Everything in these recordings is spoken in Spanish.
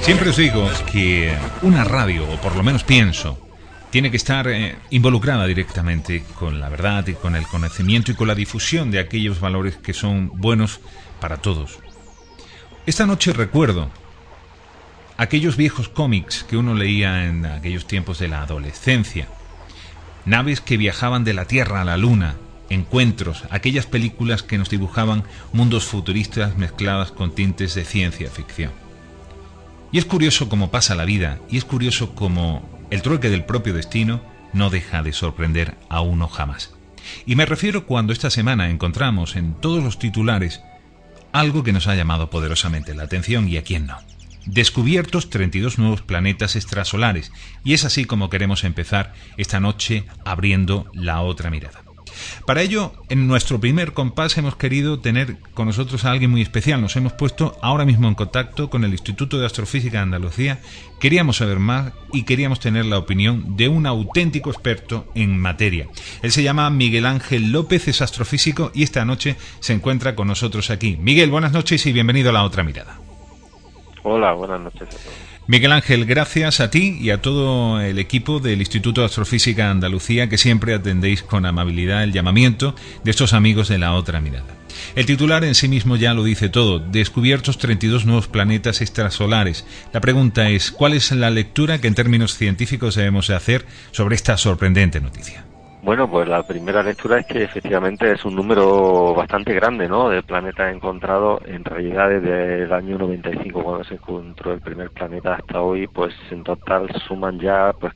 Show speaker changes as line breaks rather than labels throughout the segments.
Siempre os digo que una radio, o por lo menos pienso, tiene que estar eh, involucrada directamente con la verdad y con el conocimiento y con la difusión de aquellos valores que son buenos para todos. Esta noche recuerdo aquellos viejos cómics que uno leía en aquellos tiempos de la adolescencia. Naves que viajaban de la Tierra a la Luna, encuentros, aquellas películas que nos dibujaban mundos futuristas mezcladas con tintes de ciencia ficción. Y es curioso cómo pasa la vida, y es curioso cómo el trueque del propio destino no deja de sorprender a uno jamás. Y me refiero cuando esta semana encontramos en todos los titulares algo que nos ha llamado poderosamente la atención y a quién no. Descubiertos 32 nuevos planetas extrasolares, y es así como queremos empezar esta noche abriendo la otra mirada. Para ello, en nuestro primer compás hemos querido tener con nosotros a alguien muy especial. Nos hemos puesto ahora mismo en contacto con el Instituto de Astrofísica de Andalucía. Queríamos saber más y queríamos tener la opinión de un auténtico experto en materia. Él se llama Miguel Ángel López, es astrofísico y esta noche se encuentra con nosotros aquí. Miguel, buenas noches y bienvenido a la otra mirada.
Hola, buenas noches
Miguel Ángel, gracias a ti y a todo el equipo del Instituto de Astrofísica Andalucía que siempre atendéis con amabilidad el llamamiento de estos amigos de la otra mirada. El titular en sí mismo ya lo dice todo, descubiertos 32 nuevos planetas extrasolares. La pregunta es, ¿cuál es la lectura que en términos científicos debemos de hacer sobre esta sorprendente noticia?
Bueno, pues la primera lectura es que efectivamente es un número bastante grande, ¿no? De planetas encontrados. En realidad, desde el año 95, cuando se encontró el primer planeta hasta hoy, pues en total suman ya, pues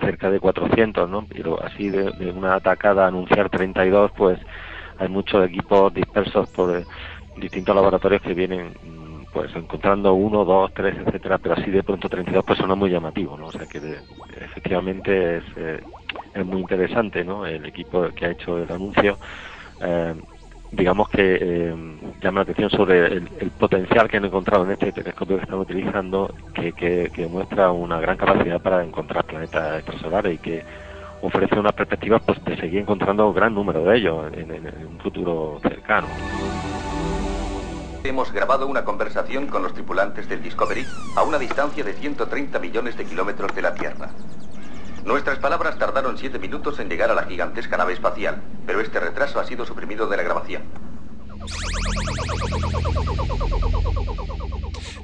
cerca de 400, ¿no? Pero así de, una atacada anunciar 32, pues hay muchos equipos dispersos por distintos laboratorios que vienen pues encontrando uno, dos, tres, etcétera, pero así de pronto 32 personas muy llamativo, ¿no? O sea que efectivamente es, eh, es muy interesante, ¿no? El equipo que ha hecho el anuncio, eh, digamos que eh, llama la atención sobre el, potencial que han encontrado en este telescopio que están utilizando, que, que, muestra una gran capacidad para encontrar planetas extrasolares y que ofrece una perspectiva pues, de seguir encontrando un gran número de ellos en un futuro cercano.
Hemos grabado una conversación con los tripulantes del Discovery a una distancia de 130 millones de kilómetros de la Tierra. Nuestras palabras tardaron siete minutos en llegar a la gigantesca nave espacial, pero este retraso ha sido suprimido de la grabación.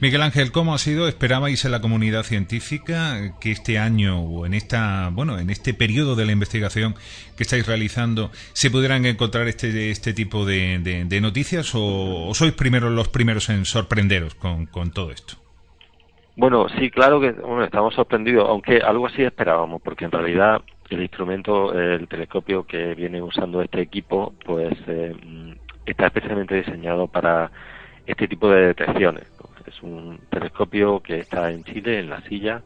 Miguel Ángel, ¿cómo ha sido? ¿Esperabais en la comunidad científica que este año o en esta, bueno, en este periodo de la investigación que estáis realizando se pudieran encontrar este, este tipo de, noticias o, sois primero los primeros en sorprenderos con, todo esto?
Bueno, sí, claro que estamos sorprendidos, aunque algo así esperábamos, porque en realidad el instrumento, el telescopio que viene usando este equipo, pues eh, está especialmente diseñado para este tipo de detecciones. Es un telescopio que está en Chile, en la silla,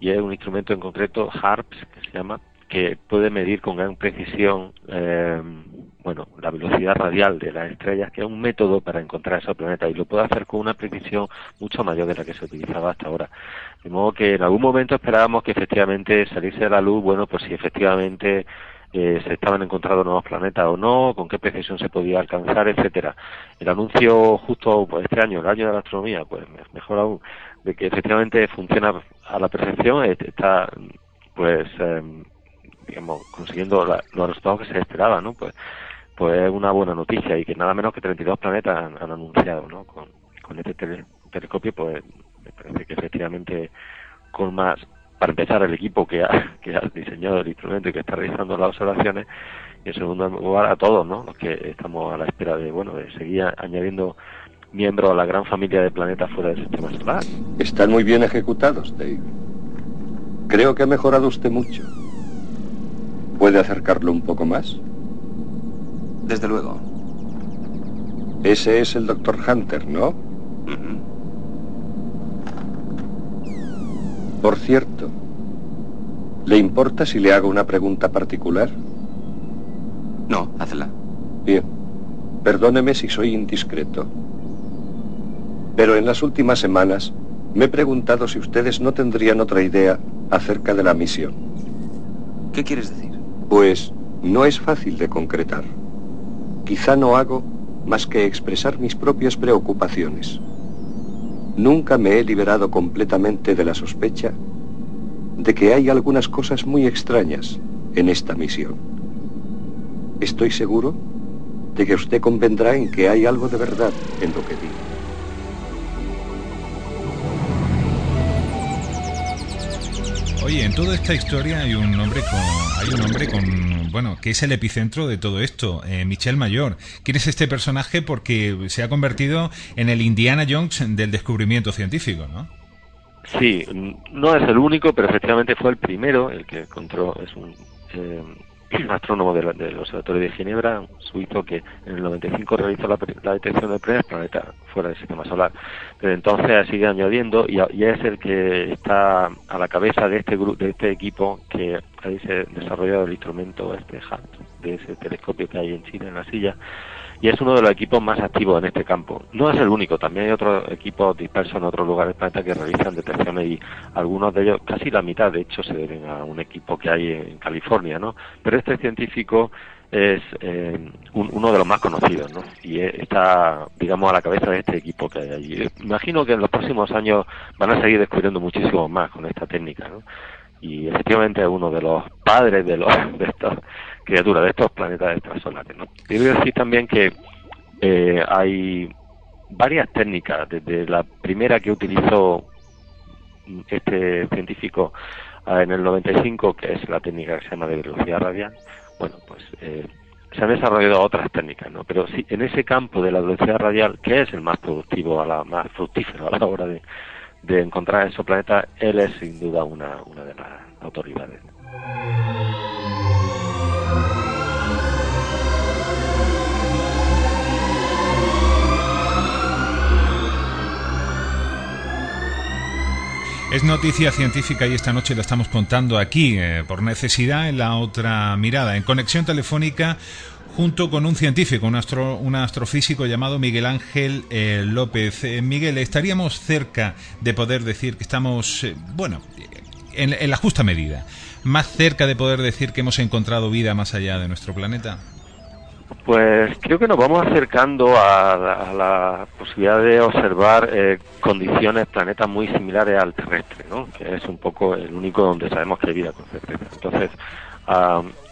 y es un instrumento en concreto, HARPS, que se llama, que puede medir con gran precisión eh, bueno, la velocidad radial de las estrellas, que es un método para encontrar esos planetas, y lo puede hacer con una precisión mucho mayor de la que se utilizaba hasta ahora. De modo que en algún momento esperábamos que efectivamente saliese la luz, bueno, pues si efectivamente eh, se estaban encontrando nuevos planetas o no, con qué precisión se podía alcanzar, etcétera. El anuncio justo pues, este año, el año de la astronomía, pues mejor aún, de que efectivamente funciona a la perfección, eh, está pues em, digamos consiguiendo los resultados que se esperaban, ¿no? Pues pues es una buena noticia y que nada menos que 32 planetas han, anunciado, ¿no? Con, con este telescopio, pues me parece que efectivamente con más para empezar el equipo que ha, que ha diseñado el instrumento y que está realizando las observaciones y en segundo lugar a todos ¿no? los que estamos a la espera de bueno de seguir añadiendo miembro de la gran familia de planetas fuera del sistema solar.
Están muy bien ejecutados, Dave. Creo que ha mejorado usted mucho. ¿Puede acercarlo un poco más?
Desde luego.
Ese es el doctor Hunter, ¿no? Por cierto, ¿le importa si le hago una pregunta particular?
No, hazla.
Bien. Perdóneme si soy indiscreto. Pero en las últimas semanas me he preguntado si ustedes no tendrían otra idea acerca de la misión.
¿Qué quieres decir?
Pues no es fácil de concretar. Quizá no hago más que expresar mis propias preocupaciones. Nunca me he liberado completamente de la sospecha de que hay algunas cosas muy extrañas en esta misión. Estoy seguro de que usted convendrá en que hay algo de verdad en lo que digo.
Oye, en toda esta historia hay un hombre con, hay un hombre con, bueno, que es el epicentro de todo esto, eh, Michel Mayor. ¿Quién es este personaje? Porque se ha convertido en el Indiana Jones del descubrimiento científico, ¿no?
Sí, no es el único, pero efectivamente fue el primero, el que encontró, es un eh, astrónomo del Observatorio de Ginebra, un suizo que en el 95 realizó la, detección del primer planeta fuera del sistema solar. Desde entonces sigue añadiendo y, es el que está a la cabeza de este grupo, de este equipo que ha desarrollado el instrumento este de ese telescopio que hay en Chile en la silla y es uno de los equipos más activos en este campo. No es el único, también hay otros equipos dispersos en otros lugares del planeta que realizan detecciones y algunos de ellos, casi la mitad de hecho, se deben a un equipo que hay en California, ¿no? Pero este científico es eh, uno de los más conocidos, ¿no? Y está, digamos, a la cabeza de este equipo que hay allí. Imagino que en los próximos años van a seguir descubriendo muchísimo más con esta técnica, ¿no? Y efectivamente es uno de los padres de, los, de estos criaturas, de estos planetas extrasolares. ¿no? Quiero decir también que eh, hay varias técnicas, desde la primera que utilizó este científico ah, en el 95, que es la técnica que se llama de velocidad radial, bueno, pues eh, se han desarrollado otras técnicas, ¿no? Pero sí, en ese campo de la velocidad radial, que es el más productivo, a la más fructífero a la hora de, de encontrar esos planetas, él es sin duda una, una de las autoridades.
Es noticia científica y esta noche la estamos contando aquí, eh, por necesidad, en la otra mirada, en conexión telefónica junto con un científico, un, astro, un astrofísico llamado Miguel Ángel eh, López. Eh, Miguel, ¿estaríamos cerca de poder decir que estamos, bueno, en, la justa medida, más cerca de poder decir que hemos encontrado vida más allá de nuestro planeta?
Pues creo que nos vamos acercando a, la posibilidad de observar eh, condiciones, planetas muy similares al terrestre, ¿no? que es un poco el único donde sabemos que hay vida con certeza. Entonces,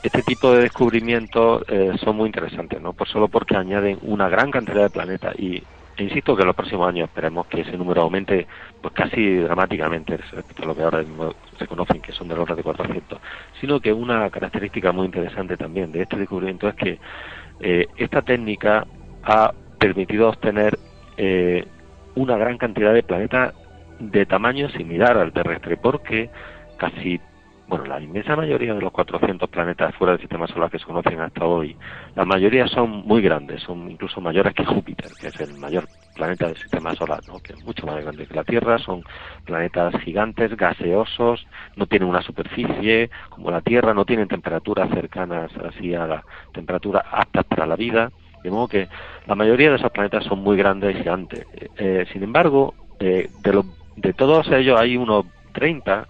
este tipo de descubrimientos eh, son muy interesantes, no por solo porque añaden una gran cantidad de planetas y e insisto que en los próximos años esperemos que ese número aumente pues casi dramáticamente respecto a lo que ahora mismo se conocen que son del orden de 400 sino que una característica muy interesante también de este descubrimiento es que eh, esta técnica ha permitido obtener eh, una gran cantidad de planetas de tamaño similar al terrestre, porque casi, bueno, la inmensa mayoría de los 400 planetas fuera del sistema solar que se conocen hasta hoy, la mayoría son muy grandes, son incluso mayores que Júpiter, que es el mayor planeta del sistema solar, ¿no? que es mucho más grande que la Tierra, son planetas gigantes, gaseosos, no tienen una superficie como la Tierra, no tienen temperaturas cercanas así a la temperatura aptas para la vida, de modo que la mayoría de esos planetas son muy grandes y gigantes. Eh, sin embargo, eh, de, los, de todos ellos hay unos 30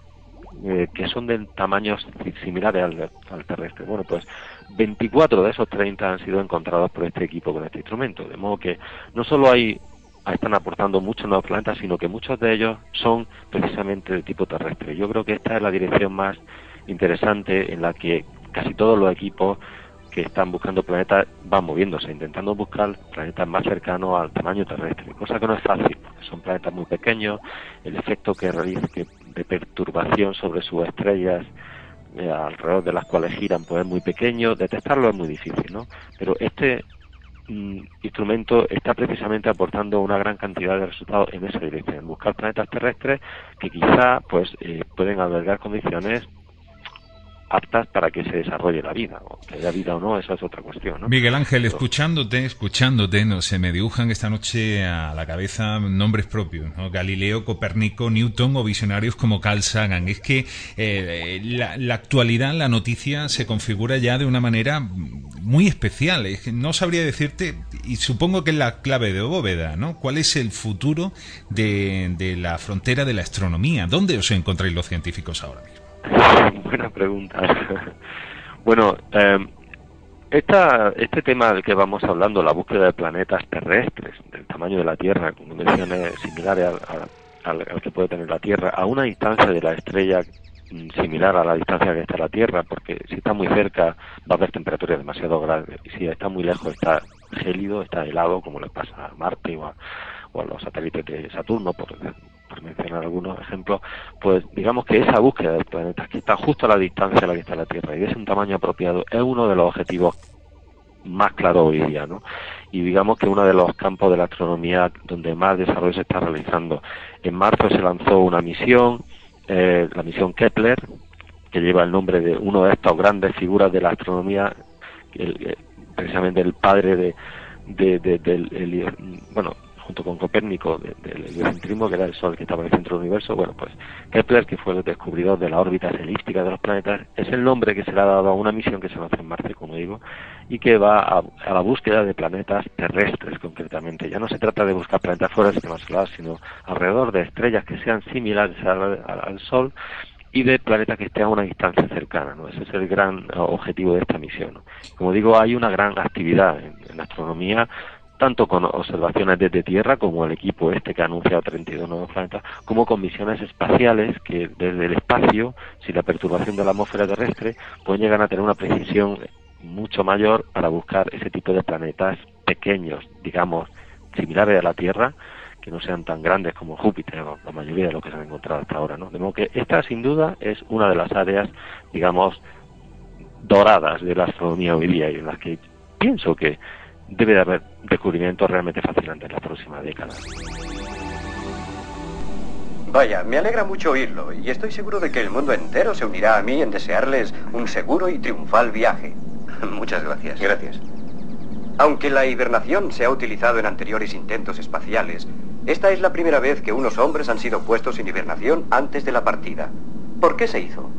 eh, que son de tamaños similares al, al, terrestre. Bueno, pues 24 de esos 30 han sido encontrados por este equipo con este instrumento, de modo que no solo hay están aportando muchos nuevos planetas, sino que muchos de ellos son precisamente de tipo terrestre. Yo creo que esta es la dirección más interesante en la que casi todos los equipos que están buscando planetas van moviéndose, intentando buscar planetas más cercanos al tamaño terrestre, cosa que no es fácil, porque son planetas muy pequeños, el efecto que realiza de perturbación sobre sus estrellas eh, alrededor de las cuales giran pues es muy pequeño, detectarlo es muy difícil, ¿no? Pero este mm, instrumento está precisamente aportando una gran cantidad de resultados en esa dirección, buscar planetas terrestres que quizá pues eh, pueden albergar condiciones aptas para que se desarrolle la vida. O que haya vida o no, esa es otra cuestión. ¿no?
Miguel Ángel, escuchándote, escuchándote, no se me dibujan esta noche a la cabeza nombres propios, ¿no? Galileo, Copérnico, Newton o visionarios como Carl Sagan. Es que eh, la, la, actualidad, la noticia se configura ya de una manera muy especial. Es que no sabría decirte, y supongo que es la clave de bóveda, ¿no? ¿Cuál es el futuro de, de la frontera de la astronomía? ¿Dónde os encontráis los científicos ahora mismo?
Buena pregunta. bueno, eh, esta, este tema del que vamos hablando, la búsqueda de planetas terrestres del tamaño de la Tierra, con dimensiones similares al, al, que puede tener la Tierra, a una distancia de la estrella mm, similar a la distancia que está la Tierra, porque si está muy cerca va a haber temperaturas demasiado grandes, y si está muy lejos está gélido, está helado, como le pasa a Marte o a, o a los satélites de Saturno, por, mencionar algunos ejemplos, pues digamos que esa búsqueda del planeta, que está justo a la distancia a la que está la Tierra y es un tamaño apropiado, es uno de los objetivos más claros hoy día, ¿no? Y digamos que uno de los campos de la astronomía donde más desarrollo se está realizando. En marzo se lanzó una misión, eh, la misión Kepler, que lleva el nombre de uno de estas grandes figuras de la astronomía, el, precisamente el padre de, de, de bueno junto con Copérnico del heliocentrismo, que era el Sol que estaba en el centro del universo, bueno, pues Kepler, que fue el descubridor de la órbita elíptica de los planetas, es el nombre que se le ha dado a una misión que se lanzó en marzo, como digo, y que va a, a, la búsqueda de planetas terrestres, concretamente. Ya no se trata de buscar planetas fuera del sistema solar, sino alrededor de estrellas que sean similares al, Sol y de planetas que estén a una distancia cercana. ¿no? Ese es el gran objetivo de esta misión. Como digo, hay una gran actividad en, astronomía tanto con observaciones desde Tierra, como el equipo este que ha anunciado 32 nuevos planetas, como con misiones espaciales que desde el espacio, sin la perturbación de la atmósfera terrestre, pueden llegar a tener una precisión mucho mayor para buscar ese tipo de planetas pequeños, digamos, similares a la Tierra, que no sean tan grandes como Júpiter la mayoría de lo que se han encontrado hasta ahora, ¿no? De modo que esta, sin duda, es una de las áreas, digamos, doradas de la astronomía hoy día y en las que pienso que debe de haber descubrimientos realmente fascinantes en la próxima década.
Vaya, me alegra mucho oírlo y estoy seguro de que el mundo entero se unirá a mí en desearles un seguro y triunfal viaje.
Muchas gracias.
Gracias. Aunque la hibernación se ha utilizado en anteriores intentos espaciales, esta es la primera vez que unos hombres han sido puestos en hibernación antes de la partida. ¿Por qué se hizo?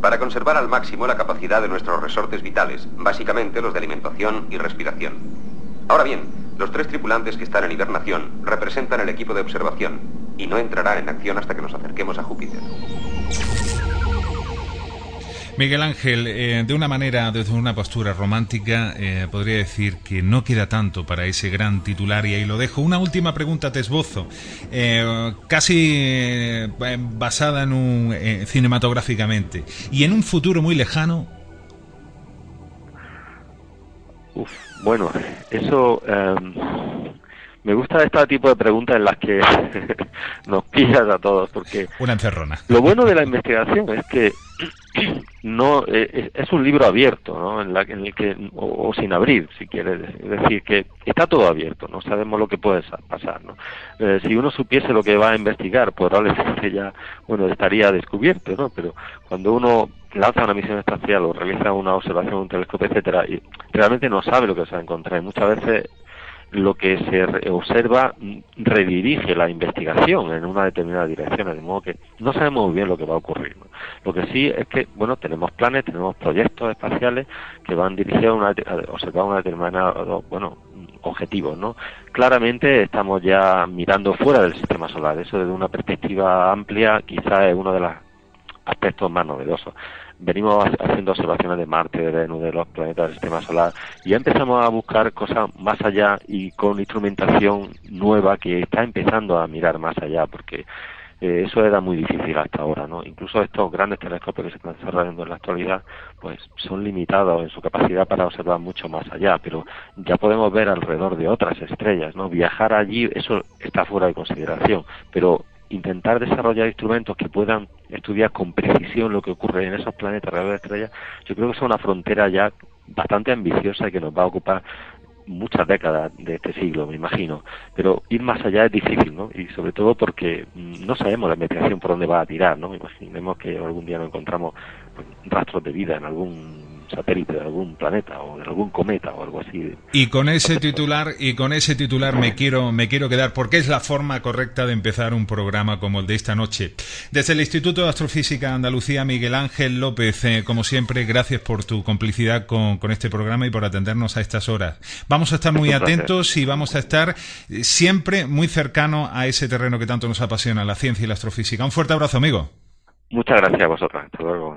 Para conservar al máximo la capacidad de nuestros resortes vitales, básicamente los de alimentación y respiración. Ahora bien, los tres tripulantes que están en hibernación representan el equipo de observación y no entrarán en acción hasta que nos acerquemos a Júpiter.
Miguel Ángel, eh, de una manera, desde una postura romántica, eh, podría decir que no queda tanto para ese gran titular y ahí lo dejo. Una última pregunta te esbozo, eh, casi basada en un cinematográficamente y en un futuro muy lejano.
Uf, bueno, eso me gusta este tipo de preguntas en las que nos pillas a todos, porque
una encerrona.
Lo bueno de la investigación es que no eh, es un libro abierto ¿no? en, la, en el que o, o, sin abrir si quieres es decir que está todo abierto no sabemos lo que puede pasar ¿no? Eh, si uno supiese lo que va a investigar probablemente ya bueno estaría descubierto no pero cuando uno lanza una misión espacial o realiza una observación un telescopio etcétera y realmente no sabe lo que se va a encontrar y muchas veces lo que se observa redirige la investigación en una determinada dirección, de modo que no sabemos muy bien lo que va a ocurrir. Lo que sí es que, bueno, tenemos planes, tenemos proyectos espaciales que van dirigidos a, una, a observar una determinada, bueno, objetivos, ¿no? Claramente estamos ya mirando fuera del sistema solar, eso desde una perspectiva amplia quizá es uno de los aspectos más novedosos venimos haciendo observaciones de Marte, de Venus, de los planetas del sistema solar, y ya empezamos a buscar cosas más allá y con instrumentación nueva que está empezando a mirar más allá, porque eh, eso era muy difícil hasta ahora, ¿no? Incluso estos grandes telescopios que se están desarrollando en la actualidad, pues son limitados en su capacidad para observar mucho más allá, pero ya podemos ver alrededor de otras estrellas, ¿no? Viajar allí, eso está fuera de consideración, pero intentar desarrollar instrumentos que puedan estudiar con precisión lo que ocurre en esos planetas alrededor de estrellas, yo creo que es una frontera ya bastante ambiciosa y que nos va a ocupar muchas décadas de este siglo, me imagino. Pero ir más allá es difícil, ¿no? Y sobre todo porque mm, no sabemos la investigación por dónde va a tirar, ¿no? Imaginemos que algún día nos encontramos pues, rastros de vida en algún satélite de algún planeta o de algún cometa o algo así.
Y con ese titular y con ese titular me quiero me quiero quedar porque es la forma correcta de empezar un programa como el de esta noche. Desde el Instituto de Astrofísica Andalucía, Miguel Ángel López, eh, como siempre, gracias por tu complicidad con, con, este programa y por atendernos a estas horas. Vamos a estar muy atentos y vamos a estar eh, siempre muy cercano a ese terreno que tanto nos apasiona, la ciencia y la astrofísica. Un fuerte abrazo, amigo.
Muchas gracias a vosotros. Hasta luego.